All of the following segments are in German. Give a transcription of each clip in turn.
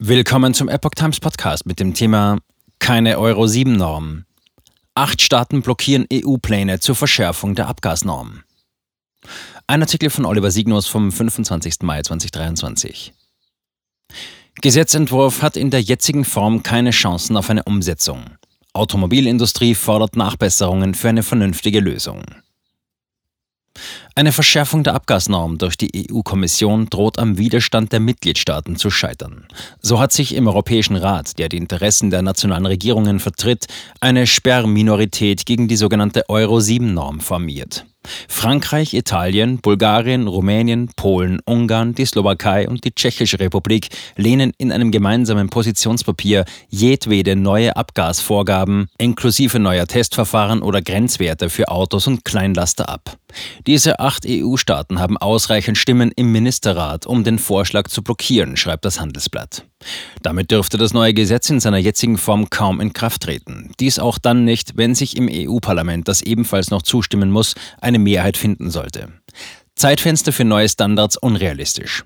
Willkommen zum Epoch Times Podcast mit dem Thema Keine Euro 7 Norm. Acht Staaten blockieren EU-Pläne zur Verschärfung der Abgasnorm. Ein Artikel von Oliver Signus vom 25. Mai 2023. Gesetzentwurf hat in der jetzigen Form keine Chancen auf eine Umsetzung. Automobilindustrie fordert Nachbesserungen für eine vernünftige Lösung. Eine Verschärfung der Abgasnorm durch die EU-Kommission droht am Widerstand der Mitgliedstaaten zu scheitern. So hat sich im Europäischen Rat, der die Interessen der nationalen Regierungen vertritt, eine Sperrminorität gegen die sogenannte Euro-7-Norm formiert. Frankreich, Italien, Bulgarien, Rumänien, Polen, Ungarn, die Slowakei und die Tschechische Republik lehnen in einem gemeinsamen Positionspapier jedwede neue Abgasvorgaben inklusive neuer Testverfahren oder Grenzwerte für Autos und Kleinlaster ab. Diese acht EU-Staaten haben ausreichend Stimmen im Ministerrat, um den Vorschlag zu blockieren, schreibt das Handelsblatt. Damit dürfte das neue Gesetz in seiner jetzigen Form kaum in Kraft treten. Dies auch dann nicht, wenn sich im EU-Parlament, das ebenfalls noch zustimmen muss, eine Mehrheit finden sollte. Zeitfenster für neue Standards unrealistisch.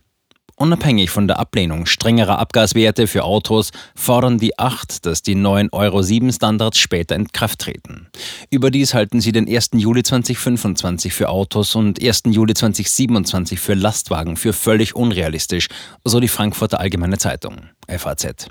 Unabhängig von der Ablehnung strengerer Abgaswerte für Autos fordern die acht, dass die neuen Euro 7 Standards später in Kraft treten. Überdies halten sie den 1. Juli 2025 für Autos und 1. Juli 2027 für Lastwagen für völlig unrealistisch, so die Frankfurter Allgemeine Zeitung, FAZ.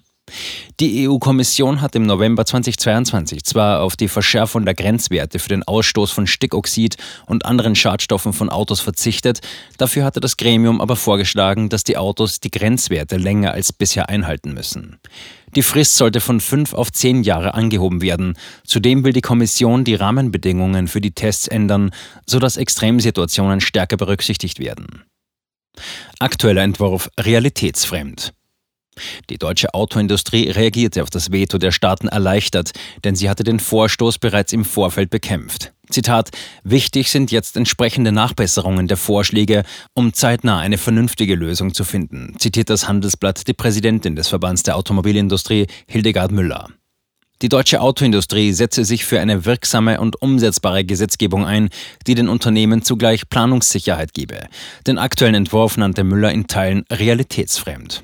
Die EU-Kommission hat im November 2022 zwar auf die Verschärfung der Grenzwerte für den Ausstoß von Stickoxid und anderen Schadstoffen von Autos verzichtet, dafür hatte das Gremium aber vorgeschlagen, dass die Autos die Grenzwerte länger als bisher einhalten müssen. Die Frist sollte von fünf auf zehn Jahre angehoben werden. Zudem will die Kommission die Rahmenbedingungen für die Tests ändern, sodass Extremsituationen stärker berücksichtigt werden. Aktueller Entwurf realitätsfremd. Die deutsche Autoindustrie reagierte auf das Veto der Staaten erleichtert, denn sie hatte den Vorstoß bereits im Vorfeld bekämpft. Zitat, wichtig sind jetzt entsprechende Nachbesserungen der Vorschläge, um zeitnah eine vernünftige Lösung zu finden, zitiert das Handelsblatt die Präsidentin des Verbands der Automobilindustrie, Hildegard Müller. Die deutsche Autoindustrie setze sich für eine wirksame und umsetzbare Gesetzgebung ein, die den Unternehmen zugleich Planungssicherheit gebe. Den aktuellen Entwurf nannte Müller in Teilen realitätsfremd.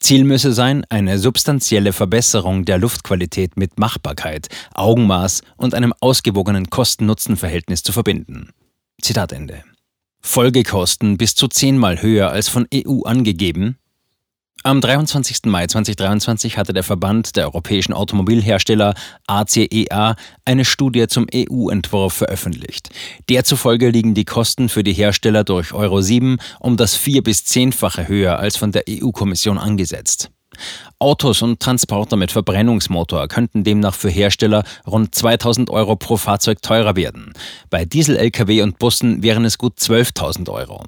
Ziel müsse sein, eine substanzielle Verbesserung der Luftqualität mit Machbarkeit, Augenmaß und einem ausgewogenen Kosten-Nutzen-Verhältnis zu verbinden. Zitat Ende. Folgekosten bis zu zehnmal höher als von EU angegeben, am 23. Mai 2023 hatte der Verband der europäischen Automobilhersteller ACEA e eine Studie zum EU-Entwurf veröffentlicht. Der zufolge liegen die Kosten für die Hersteller durch Euro 7 um das vier- bis zehnfache höher als von der EU-Kommission angesetzt. Autos und Transporter mit Verbrennungsmotor könnten demnach für Hersteller rund 2000 Euro pro Fahrzeug teurer werden. Bei Diesel-Lkw und Bussen wären es gut 12.000 Euro.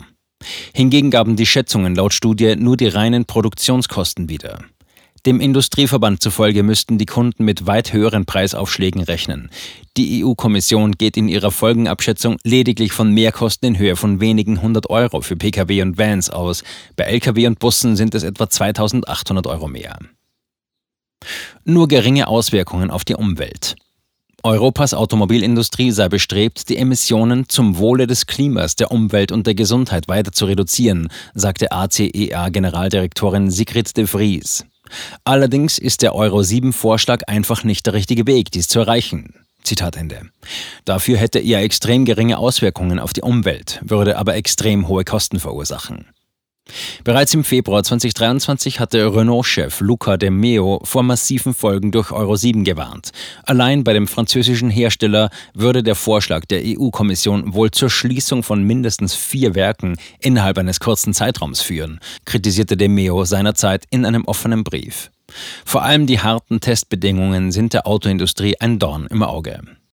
Hingegen gaben die Schätzungen laut Studie nur die reinen Produktionskosten wieder. Dem Industrieverband zufolge müssten die Kunden mit weit höheren Preisaufschlägen rechnen. Die EU-Kommission geht in ihrer Folgenabschätzung lediglich von Mehrkosten in Höhe von wenigen hundert Euro für Pkw und Vans aus. Bei Lkw und Bussen sind es etwa 2800 Euro mehr. Nur geringe Auswirkungen auf die Umwelt. Europas Automobilindustrie sei bestrebt, die Emissionen zum Wohle des Klimas, der Umwelt und der Gesundheit weiter zu reduzieren, sagte ACEA-Generaldirektorin Sigrid de Vries. Allerdings ist der Euro 7-Vorschlag einfach nicht der richtige Weg, dies zu erreichen. Zitat Ende. Dafür hätte er extrem geringe Auswirkungen auf die Umwelt, würde aber extrem hohe Kosten verursachen. Bereits im Februar 2023 hatte Renault-Chef Luca de Meo vor massiven Folgen durch Euro 7 gewarnt. Allein bei dem französischen Hersteller würde der Vorschlag der EU-Kommission wohl zur Schließung von mindestens vier Werken innerhalb eines kurzen Zeitraums führen, kritisierte de Meo seinerzeit in einem offenen Brief. Vor allem die harten Testbedingungen sind der Autoindustrie ein Dorn im Auge.